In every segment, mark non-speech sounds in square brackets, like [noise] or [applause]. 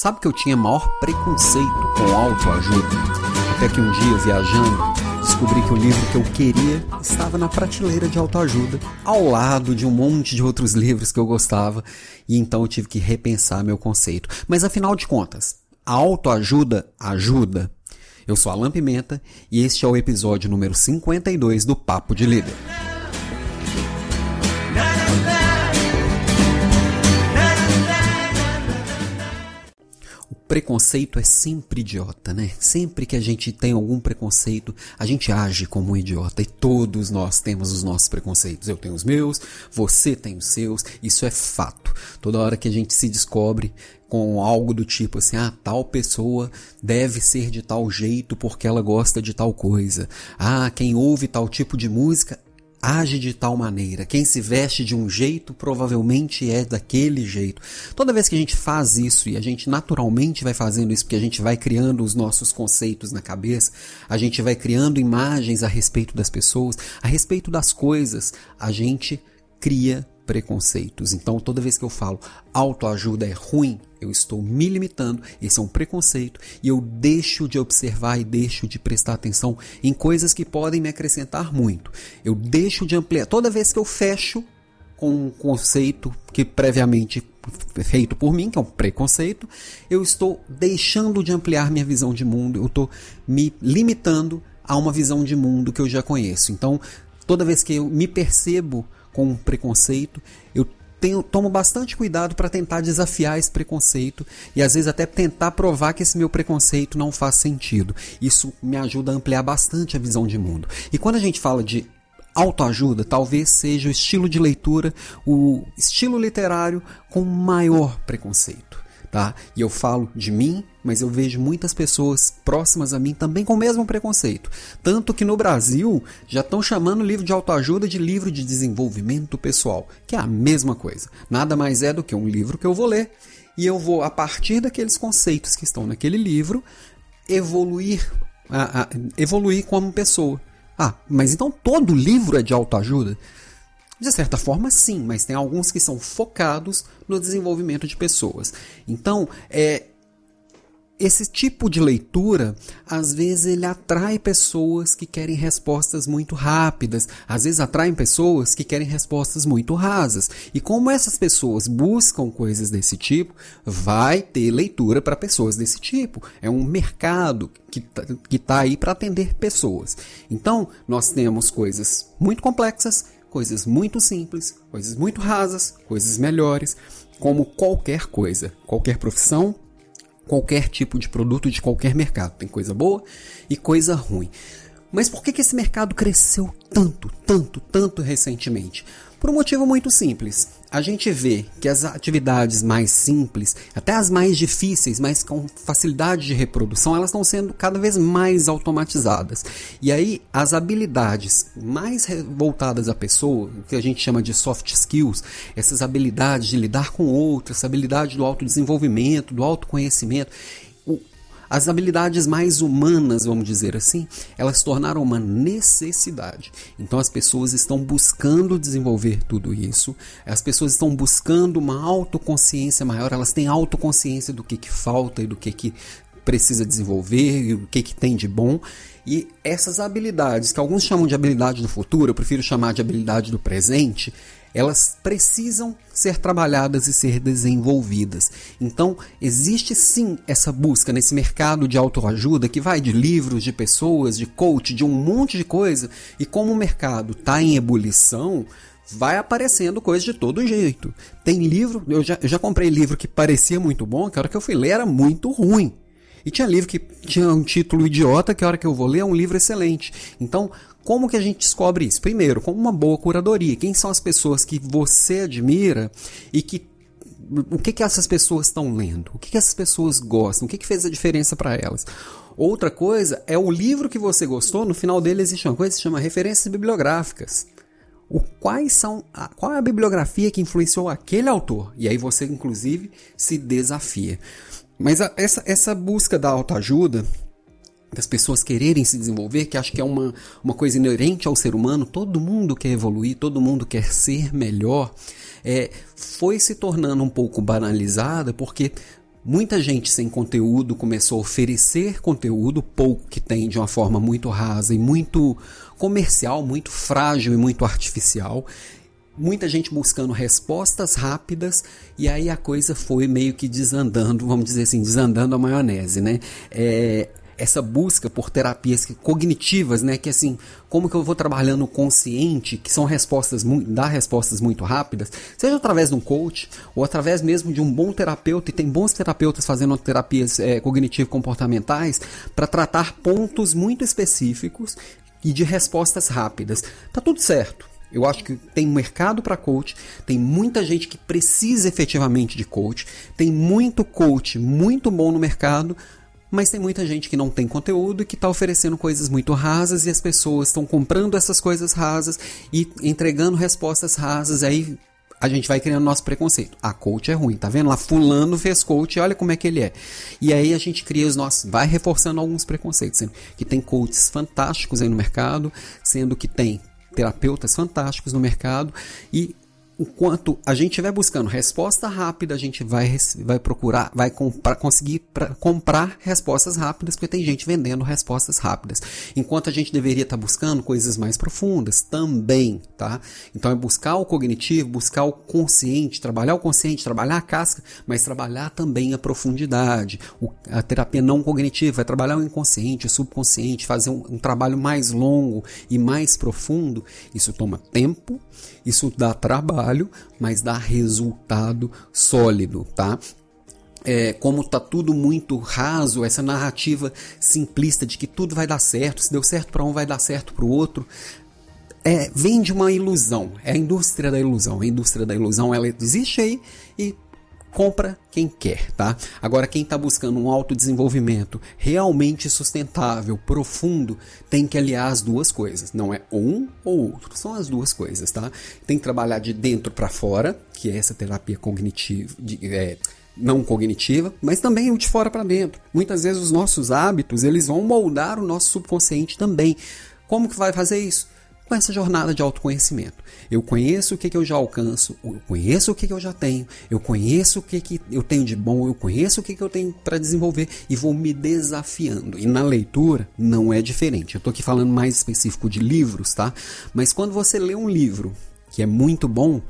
Sabe que eu tinha maior preconceito com autoajuda? Até que um dia, viajando, descobri que o livro que eu queria estava na prateleira de autoajuda, ao lado de um monte de outros livros que eu gostava, e então eu tive que repensar meu conceito. Mas afinal de contas, a autoajuda ajuda? Eu sou Alan Pimenta e este é o episódio número 52 do Papo de Líder. Preconceito é sempre idiota, né? Sempre que a gente tem algum preconceito, a gente age como um idiota. E todos nós temos os nossos preconceitos. Eu tenho os meus, você tem os seus, isso é fato. Toda hora que a gente se descobre com algo do tipo assim, ah, tal pessoa deve ser de tal jeito porque ela gosta de tal coisa. Ah, quem ouve tal tipo de música age de tal maneira. Quem se veste de um jeito provavelmente é daquele jeito. Toda vez que a gente faz isso e a gente naturalmente vai fazendo isso porque a gente vai criando os nossos conceitos na cabeça, a gente vai criando imagens a respeito das pessoas, a respeito das coisas, a gente cria preconceitos. Então, toda vez que eu falo autoajuda é ruim, eu estou me limitando, esse é um preconceito, e eu deixo de observar e deixo de prestar atenção em coisas que podem me acrescentar muito. Eu deixo de ampliar. Toda vez que eu fecho com um conceito que previamente feito por mim, que é um preconceito, eu estou deixando de ampliar minha visão de mundo, eu estou me limitando a uma visão de mundo que eu já conheço. Então, toda vez que eu me percebo com preconceito, eu tenho, tomo bastante cuidado para tentar desafiar esse preconceito e às vezes até tentar provar que esse meu preconceito não faz sentido. Isso me ajuda a ampliar bastante a visão de mundo. E quando a gente fala de autoajuda, talvez seja o estilo de leitura, o estilo literário com maior preconceito tá? E eu falo de mim, mas eu vejo muitas pessoas próximas a mim também com o mesmo preconceito. Tanto que no Brasil já estão chamando o livro de autoajuda de livro de desenvolvimento pessoal, que é a mesma coisa. Nada mais é do que um livro que eu vou ler e eu vou, a partir daqueles conceitos que estão naquele livro, evoluir, a, a, evoluir como pessoa. Ah, mas então todo livro é de autoajuda? De certa forma, sim, mas tem alguns que são focados no desenvolvimento de pessoas. Então, é, esse tipo de leitura, às vezes, ele atrai pessoas que querem respostas muito rápidas, às vezes atraem pessoas que querem respostas muito rasas. E como essas pessoas buscam coisas desse tipo, vai ter leitura para pessoas desse tipo. É um mercado que está tá aí para atender pessoas. Então, nós temos coisas muito complexas coisas muito simples, coisas muito rasas, coisas melhores, como qualquer coisa, qualquer profissão, qualquer tipo de produto de qualquer mercado. Tem coisa boa e coisa ruim. Mas por que, que esse mercado cresceu tanto, tanto, tanto recentemente? Por um motivo muito simples. A gente vê que as atividades mais simples, até as mais difíceis, mas com facilidade de reprodução, elas estão sendo cada vez mais automatizadas. E aí, as habilidades mais voltadas à pessoa, que a gente chama de soft skills, essas habilidades de lidar com outros, essa habilidade do autodesenvolvimento, do autoconhecimento, as habilidades mais humanas, vamos dizer assim, elas tornaram uma necessidade. Então as pessoas estão buscando desenvolver tudo isso, as pessoas estão buscando uma autoconsciência maior, elas têm autoconsciência do que, que falta e do que, que precisa desenvolver e o que, que tem de bom. E essas habilidades, que alguns chamam de habilidade do futuro, eu prefiro chamar de habilidade do presente, elas precisam ser trabalhadas e ser desenvolvidas. Então, existe sim essa busca nesse mercado de autoajuda que vai de livros, de pessoas, de coach, de um monte de coisa, e como o mercado está em ebulição, vai aparecendo coisa de todo jeito. Tem livro, eu já, eu já comprei livro que parecia muito bom, que a hora que eu fui ler era muito ruim. E tinha livro que tinha um título idiota, que a hora que eu vou ler é um livro excelente. Então, como que a gente descobre isso? Primeiro, com uma boa curadoria. Quem são as pessoas que você admira e que o que, que essas pessoas estão lendo? O que, que essas pessoas gostam? O que, que fez a diferença para elas? Outra coisa é o livro que você gostou, no final dele existe uma coisa que se chama referências bibliográficas. O quais são a, qual é a bibliografia que influenciou aquele autor? E aí você, inclusive, se desafia. Mas a, essa, essa busca da autoajuda, das pessoas quererem se desenvolver, que acho que é uma, uma coisa inerente ao ser humano, todo mundo quer evoluir, todo mundo quer ser melhor, é, foi se tornando um pouco banalizada porque Muita gente sem conteúdo começou a oferecer conteúdo, pouco que tem, de uma forma muito rasa e muito comercial, muito frágil e muito artificial. Muita gente buscando respostas rápidas e aí a coisa foi meio que desandando, vamos dizer assim, desandando a maionese, né? É, essa busca por terapias cognitivas, né, que assim, como que eu vou trabalhando consciente, que são respostas, dá respostas muito rápidas, seja através de um coach ou através mesmo de um bom terapeuta, e tem bons terapeutas fazendo terapias é, cognitivo-comportamentais para tratar pontos muito específicos e de respostas rápidas. Tá tudo certo. Eu acho que tem mercado para coach, tem muita gente que precisa efetivamente de coach, tem muito coach muito bom no mercado, mas tem muita gente que não tem conteúdo e que está oferecendo coisas muito rasas e as pessoas estão comprando essas coisas rasas e entregando respostas rasas. Aí a gente vai criando nosso preconceito. A coach é ruim, tá vendo? Lá fulano fez coach, olha como é que ele é. E aí a gente cria os nossos, vai reforçando alguns preconceitos, sendo que tem coaches fantásticos aí no mercado, sendo que tem terapeutas fantásticos no mercado e enquanto a gente estiver buscando resposta rápida, a gente vai, vai procurar, vai comprar, conseguir pra, comprar respostas rápidas, porque tem gente vendendo respostas rápidas. Enquanto a gente deveria estar tá buscando coisas mais profundas também, tá? Então é buscar o cognitivo, buscar o consciente, trabalhar o consciente, trabalhar a casca, mas trabalhar também a profundidade. O, a terapia não cognitiva é trabalhar o inconsciente, o subconsciente, fazer um, um trabalho mais longo e mais profundo. Isso toma tempo, isso dá trabalho, mas dá resultado sólido, tá? É, como tá tudo muito raso, essa narrativa simplista de que tudo vai dar certo, se deu certo para um vai dar certo para o outro, é, vem de uma ilusão. É a indústria da ilusão. A indústria da ilusão ela existe aí e compra quem quer, tá? Agora quem está buscando um autodesenvolvimento realmente sustentável, profundo, tem que aliar as duas coisas. Não é um ou outro, são as duas coisas, tá? Tem que trabalhar de dentro para fora, que é essa terapia cognitiva, de, é, não cognitiva, mas também o de fora para dentro. Muitas vezes os nossos hábitos, eles vão moldar o nosso subconsciente também. Como que vai fazer isso? com essa jornada de autoconhecimento. Eu conheço o que, que eu já alcanço, eu conheço o que, que eu já tenho, eu conheço o que, que eu tenho de bom, eu conheço o que, que eu tenho para desenvolver e vou me desafiando. E na leitura não é diferente. Eu estou aqui falando mais específico de livros, tá? Mas quando você lê um livro que é muito bom,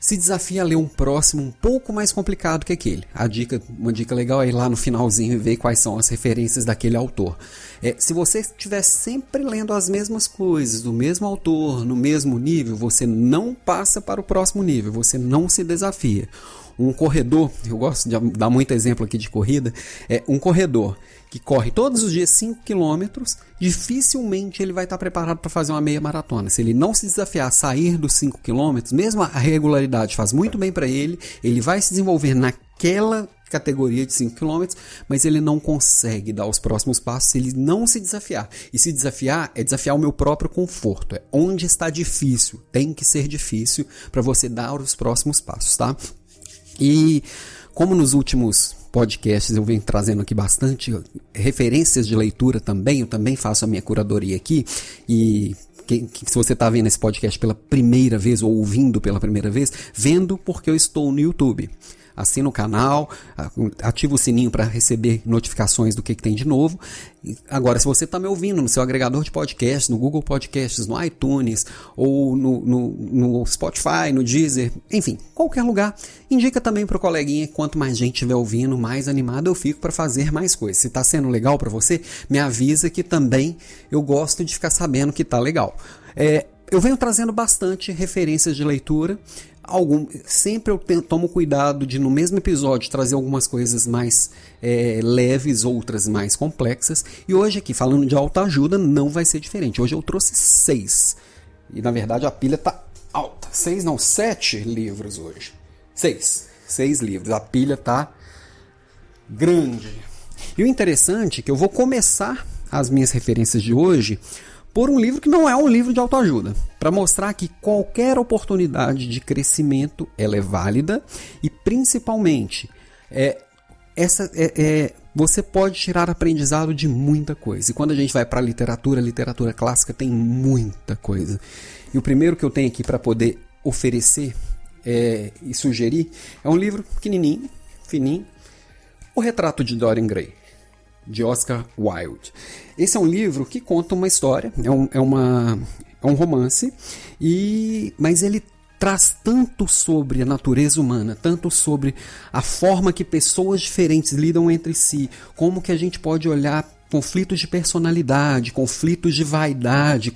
se desafia a ler um próximo um pouco mais complicado que aquele. A dica, uma dica legal é ir lá no finalzinho e ver quais são as referências daquele autor. É, se você estiver sempre lendo as mesmas coisas, do mesmo autor, no mesmo nível, você não passa para o próximo nível, você não se desafia. Um corredor, eu gosto de dar muito exemplo aqui de corrida, é um corredor que corre todos os dias 5 km, dificilmente ele vai estar preparado para fazer uma meia maratona. Se ele não se desafiar a sair dos 5 km, mesmo a regularidade faz muito bem para ele, ele vai se desenvolver naquela categoria de 5 km, mas ele não consegue dar os próximos passos se ele não se desafiar. E se desafiar é desafiar o meu próprio conforto. É onde está difícil, tem que ser difícil para você dar os próximos passos, tá? E como nos últimos podcasts eu venho trazendo aqui bastante referências de leitura também, eu também faço a minha curadoria aqui. E que, que, se você está vendo esse podcast pela primeira vez ou ouvindo pela primeira vez, vendo porque eu estou no YouTube assina o canal, ativa o sininho para receber notificações do que, que tem de novo. Agora, se você está me ouvindo no seu agregador de podcasts, no Google Podcasts, no iTunes, ou no, no, no Spotify, no Deezer, enfim, qualquer lugar, indica também para o coleguinha. Quanto mais gente estiver ouvindo, mais animado eu fico para fazer mais coisas. Se está sendo legal para você, me avisa que também eu gosto de ficar sabendo que está legal. É, eu venho trazendo bastante referências de leitura algum, sempre eu tomo cuidado de no mesmo episódio trazer algumas coisas mais é, leves, outras mais complexas. E hoje aqui falando de autoajuda não vai ser diferente. Hoje eu trouxe seis e na verdade a pilha tá alta. Seis não, sete livros hoje. Seis, seis livros. A pilha tá grande. E o interessante é que eu vou começar as minhas referências de hoje por um livro que não é um livro de autoajuda, para mostrar que qualquer oportunidade de crescimento ela é válida e principalmente é, essa é, é, você pode tirar aprendizado de muita coisa. E quando a gente vai para a literatura, literatura clássica tem muita coisa. E o primeiro que eu tenho aqui para poder oferecer é, e sugerir é um livro pequenininho, fininho, O Retrato de Dorian Gray, de Oscar Wilde. Esse é um livro que conta uma história, é um, é uma, é um romance, e mas ele traz tanto sobre a natureza humana, tanto sobre a forma que pessoas diferentes lidam entre si, como que a gente pode olhar conflitos de personalidade, conflitos de vaidade,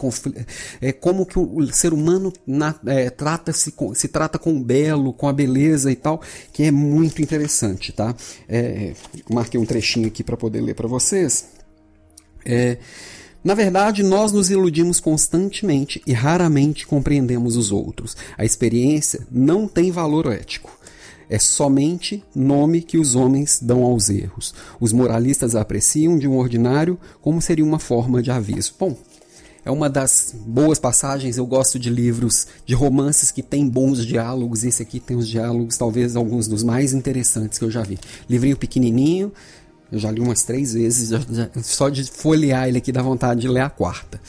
é, como que o ser humano na, é, trata se, se trata com o belo, com a beleza e tal, que é muito interessante, tá? É, marquei um trechinho aqui para poder ler para vocês. É, na verdade, nós nos iludimos constantemente e raramente compreendemos os outros. A experiência não tem valor ético. É somente nome que os homens dão aos erros. Os moralistas apreciam de um ordinário como seria uma forma de aviso. Bom, é uma das boas passagens. Eu gosto de livros, de romances que têm bons diálogos. Esse aqui tem os diálogos, talvez alguns dos mais interessantes que eu já vi. Livrinho pequenininho, eu já li umas três vezes. [laughs] Já, já, só de folhear ele aqui dá vontade de ler a quarta.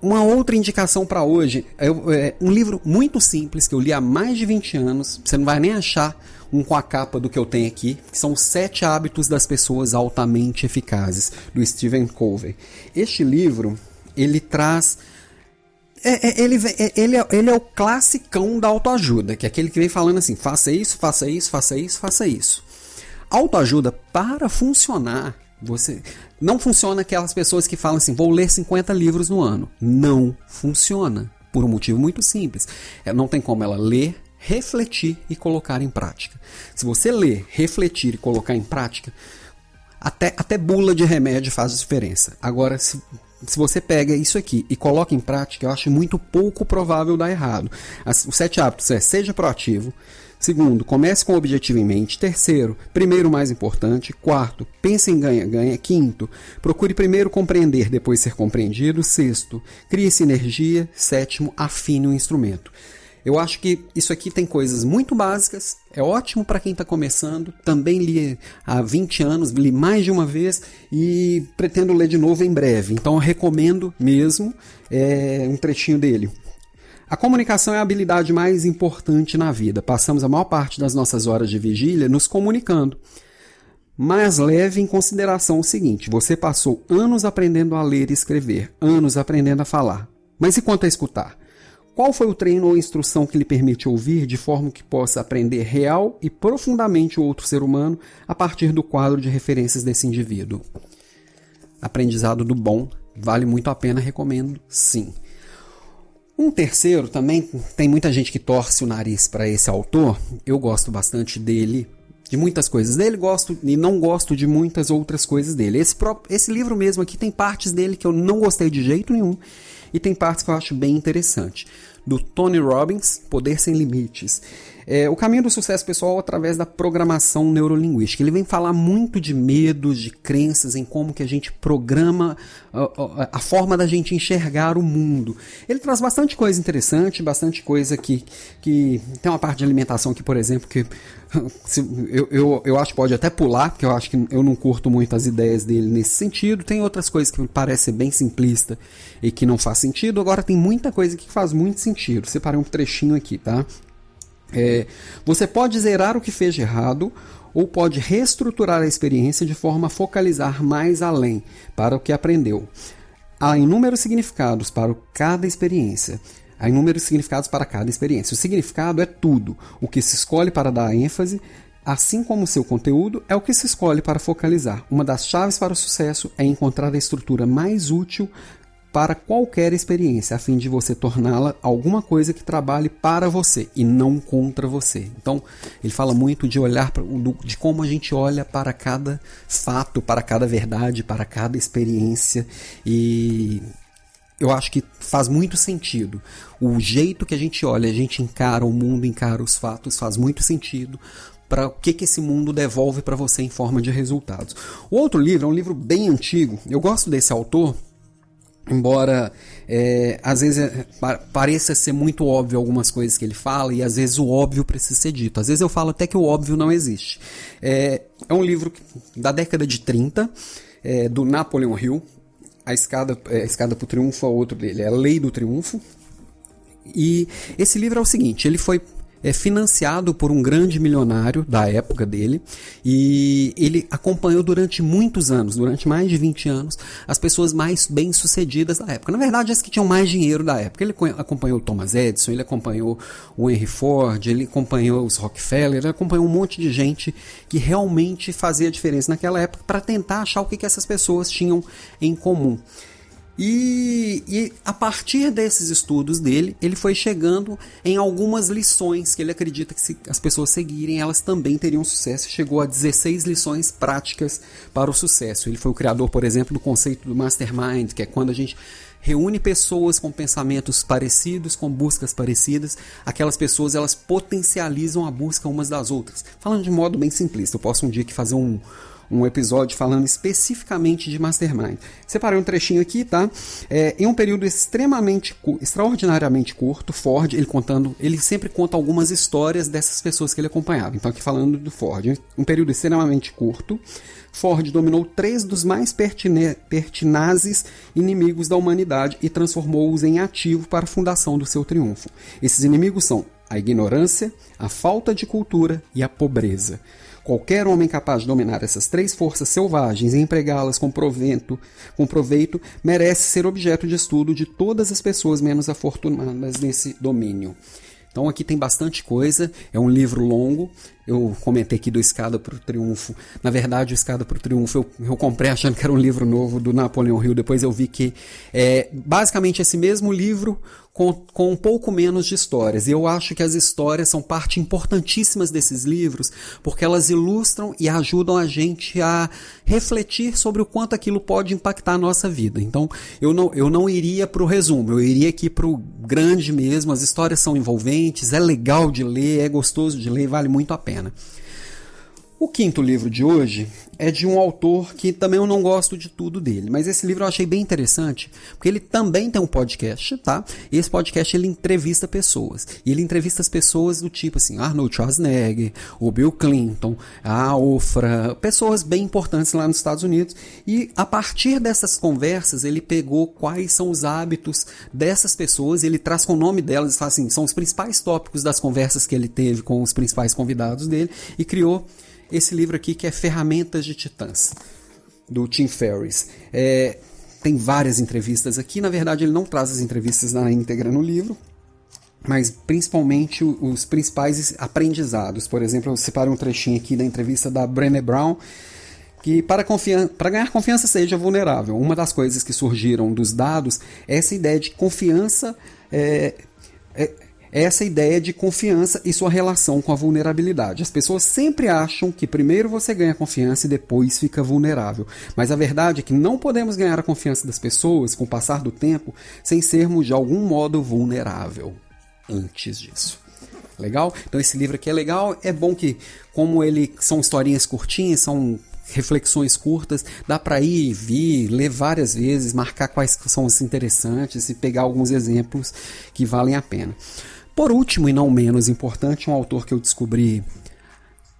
Uma outra indicação para hoje é, um livro muito simples que eu li há mais de 20 anos. Você não vai nem achar um com a capa do que eu tenho aqui, que são Sete Hábitos das Pessoas Altamente Eficazes, do Stephen Covey. Este livro, ele traz... É, é, ele, é, ele, é, ele é o classicão da autoajuda, que é aquele que vem falando assim, faça isso, faça isso, faça isso, faça isso. Autoajuda, para funcionar, você não funciona aquelas pessoas que falam assim: vou ler 50 livros no ano. Não funciona. Por um motivo muito simples. É, não tem como ela ler, refletir e colocar em prática. Se você ler, refletir e colocar em prática, até, até bula de remédio faz diferença. Agora, se, se você pega isso aqui e coloca em prática, eu acho muito pouco provável dar errado. As, os sete hábitos é seja proativo, Segundo, comece com o objetivo em mente. Terceiro, primeiro mais importante. Quarto, pense em ganha-ganha. Quinto, procure primeiro compreender, depois ser compreendido. Sexto, crie sinergia. Sétimo, afine o instrumento. Eu acho que isso aqui tem coisas muito básicas, é ótimo para quem está começando. Também li há 20 anos, li mais de uma vez e pretendo ler de novo em breve. Então recomendo mesmo é, um trechinho dele. A comunicação é a habilidade mais importante na vida. Passamos a maior parte das nossas horas de vigília nos comunicando. Mas leve em consideração o seguinte: você passou anos aprendendo a ler e escrever, anos aprendendo a falar. Mas e quanto a escutar? Qual foi o treino ou instrução que lhe permite ouvir de forma que possa aprender real e profundamente o outro ser humano a partir do quadro de referências desse indivíduo? Aprendizado do bom vale muito a pena, recomendo sim. Um terceiro também, tem muita gente que torce o nariz para esse autor. Eu gosto bastante dele, de muitas coisas dele, gosto e não gosto de muitas outras coisas dele. Esse, próprio, esse livro mesmo aqui tem partes dele que eu não gostei de jeito nenhum e tem partes que eu acho bem interessante. Do Tony Robbins, Poder Sem Limites. É, o caminho do sucesso pessoal através da programação neurolinguística. Ele vem falar muito de medos, de crenças, em como que a gente programa a, a, a forma da gente enxergar o mundo. Ele traz bastante coisa interessante, bastante coisa que, que tem uma parte de alimentação que, por exemplo, que [laughs] se, eu, eu, eu acho que pode até pular, porque eu acho que eu não curto muito as ideias dele nesse sentido. Tem outras coisas que me parecem bem simplista e que não faz sentido. Agora tem muita coisa que faz muito sentido. Separei um trechinho aqui, tá? É, você pode zerar o que fez de errado ou pode reestruturar a experiência de forma a focalizar mais além para o que aprendeu. Há inúmeros significados para cada experiência. Há inúmeros significados para cada experiência. O significado é tudo. O que se escolhe para dar ênfase, assim como o seu conteúdo, é o que se escolhe para focalizar. Uma das chaves para o sucesso é encontrar a estrutura mais útil para qualquer experiência, a fim de você torná-la alguma coisa que trabalhe para você e não contra você. Então, ele fala muito de olhar de como a gente olha para cada fato, para cada verdade, para cada experiência e eu acho que faz muito sentido. O jeito que a gente olha, a gente encara o mundo, encara os fatos, faz muito sentido para o que, que esse mundo devolve para você em forma de resultados. O outro livro é um livro bem antigo. Eu gosto desse autor embora é, às vezes é, pareça ser muito óbvio algumas coisas que ele fala e às vezes o óbvio precisa ser dito. Às vezes eu falo até que o óbvio não existe. É, é um livro da década de 30, é, do Napoleon Hill. A escada, é, a escada para o triunfo é outro dele, é a Lei do Triunfo. E esse livro é o seguinte, ele foi é financiado por um grande milionário da época dele e ele acompanhou durante muitos anos, durante mais de 20 anos, as pessoas mais bem-sucedidas da época. Na verdade, as que tinham mais dinheiro da época. Ele acompanhou o Thomas Edison, ele acompanhou o Henry Ford, ele acompanhou os Rockefeller, ele acompanhou um monte de gente que realmente fazia diferença naquela época para tentar achar o que, que essas pessoas tinham em comum. E, e, a partir desses estudos dele, ele foi chegando em algumas lições que ele acredita que se as pessoas seguirem, elas também teriam sucesso. Chegou a 16 lições práticas para o sucesso. Ele foi o criador, por exemplo, do conceito do mastermind, que é quando a gente reúne pessoas com pensamentos parecidos, com buscas parecidas. Aquelas pessoas elas potencializam a busca umas das outras. Falando de modo bem simplista, eu posso um dia que fazer um um episódio falando especificamente de Mastermind. Separei um trechinho aqui, tá? É, em um período extremamente, extraordinariamente curto, Ford, ele contando, ele sempre conta algumas histórias dessas pessoas que ele acompanhava. Então, aqui falando do Ford, um período extremamente curto, Ford dominou três dos mais pertinazes inimigos da humanidade e transformou-os em ativo para a fundação do seu triunfo. Esses inimigos são a ignorância, a falta de cultura e a pobreza. Qualquer homem capaz de dominar essas três forças selvagens e empregá-las com com proveito merece ser objeto de estudo de todas as pessoas menos afortunadas nesse domínio. Então aqui tem bastante coisa, é um livro longo. Eu comentei aqui do Escada para o Triunfo. Na verdade, o Escada para o Triunfo eu, eu, comprei achando que era um livro novo do Napoleão Hill. Depois eu vi que é basicamente esse mesmo livro com, com um pouco menos de histórias. E eu acho que as histórias são parte importantíssimas desses livros, porque elas ilustram e ajudam a gente a refletir sobre o quanto aquilo pode impactar a nossa vida. Então, eu não, eu não iria para o resumo, eu iria aqui para o grande mesmo. As histórias são envolventes, é legal de ler, é gostoso de ler, vale muito a pena né o quinto livro de hoje é de um autor que também eu não gosto de tudo dele, mas esse livro eu achei bem interessante, porque ele também tem um podcast, tá? E esse podcast ele entrevista pessoas. E ele entrevista as pessoas do tipo assim, Arnold Schwarzenegger, o Bill Clinton, a Ofra, pessoas bem importantes lá nos Estados Unidos. E a partir dessas conversas, ele pegou quais são os hábitos dessas pessoas, ele traz com o nome delas, assim, são os principais tópicos das conversas que ele teve com os principais convidados dele e criou esse livro aqui que é Ferramentas de Titãs, do Tim Ferriss. É, tem várias entrevistas aqui, na verdade ele não traz as entrevistas na íntegra no livro, mas principalmente os principais aprendizados. Por exemplo, eu separei um trechinho aqui da entrevista da Brené Brown, que para, para ganhar confiança seja vulnerável. Uma das coisas que surgiram dos dados é essa ideia de confiança é, é, essa ideia de confiança e sua relação com a vulnerabilidade. As pessoas sempre acham que primeiro você ganha confiança e depois fica vulnerável. Mas a verdade é que não podemos ganhar a confiança das pessoas com o passar do tempo sem sermos de algum modo vulnerável antes disso. Legal? Então esse livro aqui é legal, é bom que como ele são historinhas curtinhas, são reflexões curtas, dá para ir, vir, ler várias vezes, marcar quais são os interessantes e pegar alguns exemplos que valem a pena. Por último, e não menos importante, um autor que eu descobri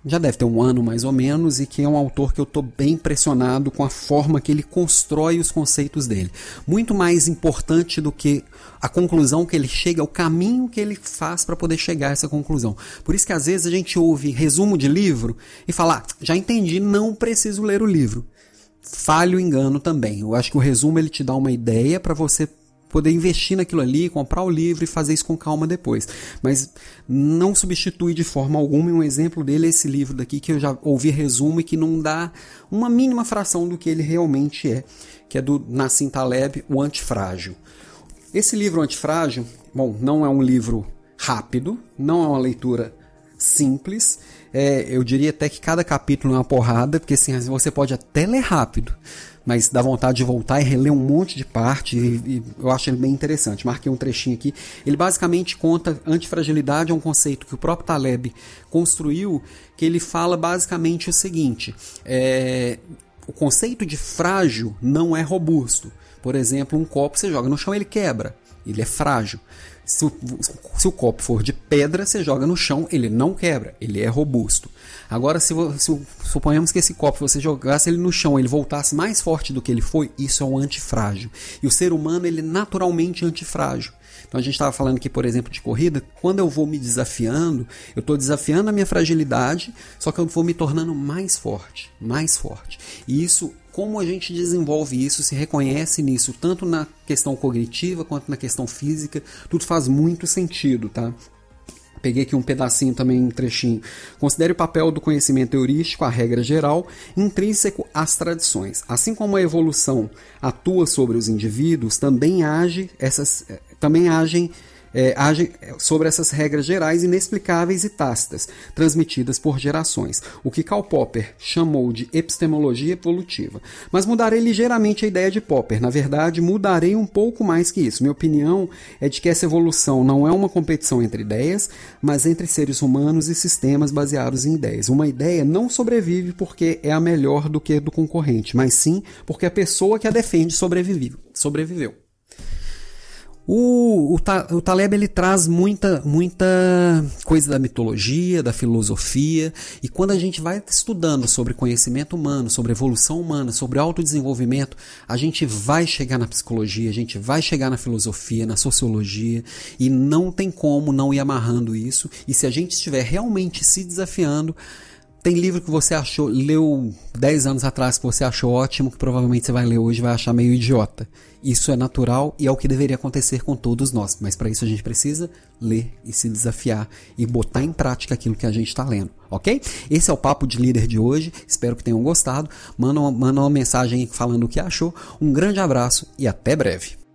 já deve ter um ano mais ou menos, e que é um autor que eu estou bem impressionado com a forma que ele constrói os conceitos dele. Muito mais importante do que a conclusão que ele chega, o caminho que ele faz para poder chegar a essa conclusão. Por isso que às vezes a gente ouve resumo de livro e fala, ah, já entendi, não preciso ler o livro. Falho engano também. Eu acho que o resumo ele te dá uma ideia para você poder investir naquilo ali, comprar o livro e fazer isso com calma depois. Mas não substitui de forma alguma, e um exemplo dele é esse livro daqui que eu já ouvi resumo e que não dá uma mínima fração do que ele realmente é, que é do Nassim Taleb, O Antifrágil. Esse livro Antifrágil, bom, não é um livro rápido, não é uma leitura simples, é, eu diria até que cada capítulo é uma porrada, porque assim, você pode até ler rápido, mas dá vontade de voltar e reler um monte de parte, e, e eu acho ele bem interessante. Marquei um trechinho aqui. Ele basicamente conta antifragilidade é um conceito que o próprio Taleb construiu, que ele fala basicamente o seguinte: é, o conceito de frágil não é robusto. Por exemplo, um copo você joga no chão ele quebra, ele é frágil. Se o, se o, copo for de pedra, você joga no chão, ele não quebra, ele é robusto. Agora, se, se suponhamos que esse copo você jogasse ele no chão, ele voltasse mais forte do que ele foi, isso é um antifrágil. E o ser humano ele é naturalmente antifrágil. Então a gente estava falando aqui, por exemplo, de corrida. Quando eu vou me desafiando, eu estou desafiando a minha fragilidade, só que eu vou me tornando mais forte, mais forte. E isso como a gente desenvolve isso, se reconhece nisso, tanto na questão cognitiva quanto na questão física, tudo faz muito sentido, tá? Peguei aqui um pedacinho também, um trechinho. Considere o papel do conhecimento heurístico, a regra geral, intrínseco às tradições. Assim como a evolução atua sobre os indivíduos, também age essas, eh, também agem é, agem sobre essas regras gerais inexplicáveis e tácitas, transmitidas por gerações, o que Karl Popper chamou de epistemologia evolutiva. Mas mudarei ligeiramente a ideia de Popper. Na verdade, mudarei um pouco mais que isso. Minha opinião é de que essa evolução não é uma competição entre ideias, mas entre seres humanos e sistemas baseados em ideias. Uma ideia não sobrevive porque é a melhor do que do concorrente, mas sim porque a pessoa que a defende sobreviveu. sobreviveu. O, o, o Taleb ele traz muita, muita coisa da mitologia, da filosofia, e quando a gente vai estudando sobre conhecimento humano, sobre evolução humana, sobre autodesenvolvimento, a gente vai chegar na psicologia, a gente vai chegar na filosofia, na sociologia, e não tem como não ir amarrando isso, e se a gente estiver realmente se desafiando, tem livro que você achou, leu 10 anos atrás que você achou ótimo, que provavelmente você vai ler hoje e vai achar meio idiota. Isso é natural e é o que deveria acontecer com todos nós, mas para isso a gente precisa ler e se desafiar e botar em prática aquilo que a gente está lendo, ok? Esse é o Papo de Líder de hoje, espero que tenham gostado. Manda uma, manda uma mensagem falando o que achou. Um grande abraço e até breve.